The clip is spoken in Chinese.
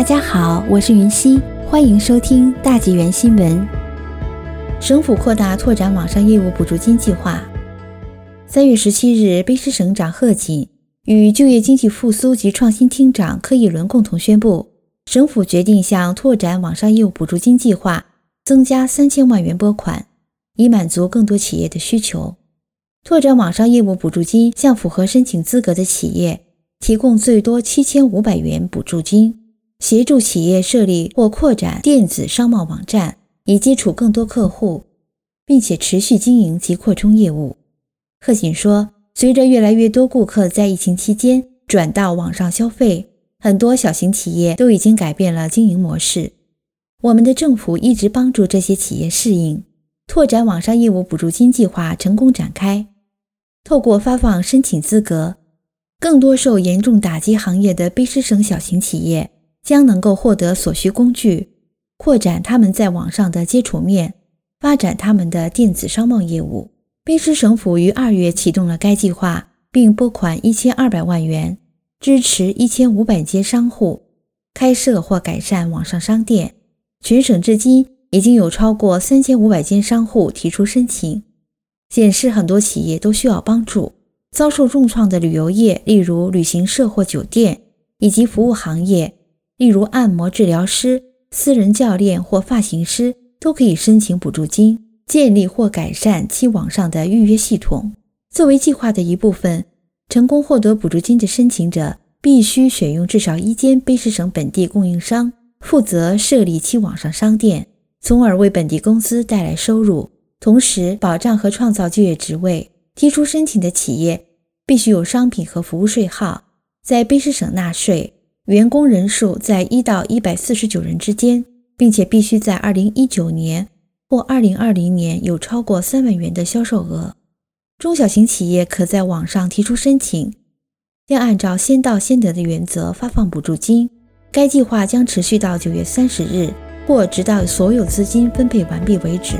大家好，我是云溪，欢迎收听大纪元新闻。省府扩大拓展网上业务补助金计划。三月十七日，卑诗省长贺锦与就业经济复苏及创新厅长柯以伦共同宣布，省府决定向拓展网上业务补助金计划增加三千万元拨款，以满足更多企业的需求。拓展网上业务补助金向符合申请资格的企业提供最多七千五百元补助金，协助企业设立或扩展电子商贸网站，以接触更多客户，并且持续经营及扩充业务。贺锦说：“随着越来越多顾客在疫情期间转到网上消费，很多小型企业都已经改变了经营模式。我们的政府一直帮助这些企业适应。拓展网上业务补助金计划成功展开，透过发放申请资格，更多受严重打击行业的卑诗省小型企业将能够获得所需工具，扩展他们在网上的接触面，发展他们的电子商贸业务。”卑诗省府于二月启动了该计划，并拨款一千二百万元，支持一千五百间商户开设或改善网上商店。全省至今已经有超过三千五百间商户提出申请，显示很多企业都需要帮助。遭受重创的旅游业，例如旅行社或酒店，以及服务行业，例如按摩治疗师、私人教练或发型师，都可以申请补助金。建立或改善其网上的预约系统。作为计划的一部分，成功获得补助金的申请者必须选用至少一间卑诗省本地供应商，负责设立其网上商店，从而为本地公司带来收入，同时保障和创造就业职位。提出申请的企业必须有商品和服务税号，在卑诗省纳税，员工人数在一到一百四十九人之间，并且必须在二零一九年。或二零二零年有超过三万元的销售额，中小型企业可在网上提出申请，将按照先到先得的原则发放补助金。该计划将持续到九月三十日，或直到所有资金分配完毕为止。